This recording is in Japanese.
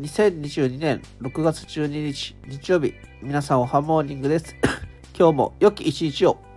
2022年6月12日日曜日皆さんおはモーニングです。今日も良き一日を。